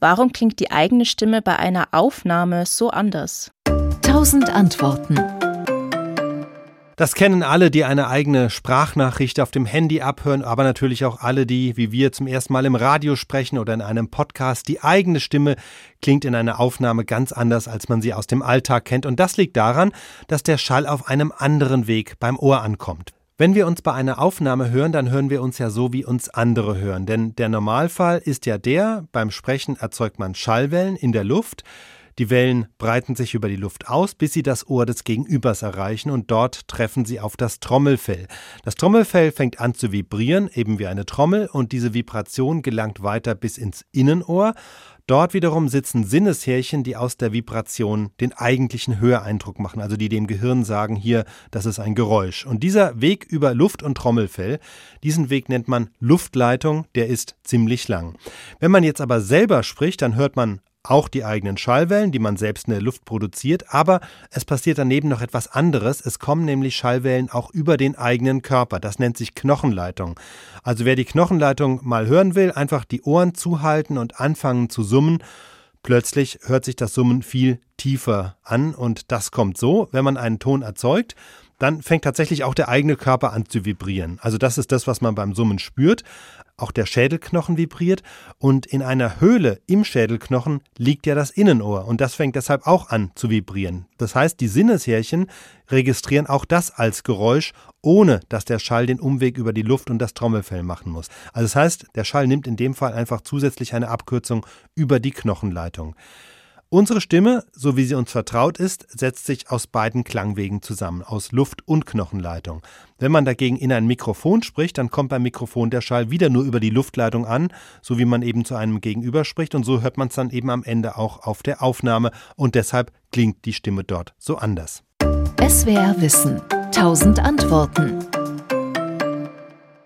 Warum klingt die eigene Stimme bei einer Aufnahme so anders? Tausend Antworten. Das kennen alle, die eine eigene Sprachnachricht auf dem Handy abhören, aber natürlich auch alle, die, wie wir, zum ersten Mal im Radio sprechen oder in einem Podcast. Die eigene Stimme klingt in einer Aufnahme ganz anders, als man sie aus dem Alltag kennt. Und das liegt daran, dass der Schall auf einem anderen Weg beim Ohr ankommt. Wenn wir uns bei einer Aufnahme hören, dann hören wir uns ja so, wie uns andere hören. Denn der Normalfall ist ja der, beim Sprechen erzeugt man Schallwellen in der Luft. Die Wellen breiten sich über die Luft aus, bis sie das Ohr des Gegenübers erreichen und dort treffen sie auf das Trommelfell. Das Trommelfell fängt an zu vibrieren, eben wie eine Trommel, und diese Vibration gelangt weiter bis ins Innenohr. Dort wiederum sitzen Sinneshärchen, die aus der Vibration den eigentlichen Höreindruck machen, also die dem Gehirn sagen, hier, das ist ein Geräusch. Und dieser Weg über Luft und Trommelfell, diesen Weg nennt man Luftleitung, der ist ziemlich lang. Wenn man jetzt aber selber spricht, dann hört man auch die eigenen Schallwellen, die man selbst in der Luft produziert, aber es passiert daneben noch etwas anderes. Es kommen nämlich Schallwellen auch über den eigenen Körper. Das nennt sich Knochenleitung. Also wer die Knochenleitung mal hören will, einfach die Ohren zuhalten und anfangen zu summen. Plötzlich hört sich das Summen viel tiefer an und das kommt so, wenn man einen Ton erzeugt, dann fängt tatsächlich auch der eigene Körper an zu vibrieren. Also das ist das, was man beim Summen spürt. Auch der Schädelknochen vibriert und in einer Höhle im Schädelknochen liegt ja das Innenohr und das fängt deshalb auch an zu vibrieren. Das heißt, die Sinneshärchen registrieren auch das als Geräusch, ohne dass der Schall den Umweg über die Luft und das Trommelfell machen muss. Also das heißt, der Schall nimmt in dem Fall einfach zusätzlich eine Abkürzung über die Knochenleitung. Unsere Stimme, so wie sie uns vertraut ist, setzt sich aus beiden Klangwegen zusammen, aus Luft- und Knochenleitung. Wenn man dagegen in ein Mikrofon spricht, dann kommt beim Mikrofon der Schall wieder nur über die Luftleitung an, so wie man eben zu einem Gegenüber spricht und so hört man es dann eben am Ende auch auf der Aufnahme und deshalb klingt die Stimme dort so anders. SWR Wissen. Tausend Antworten.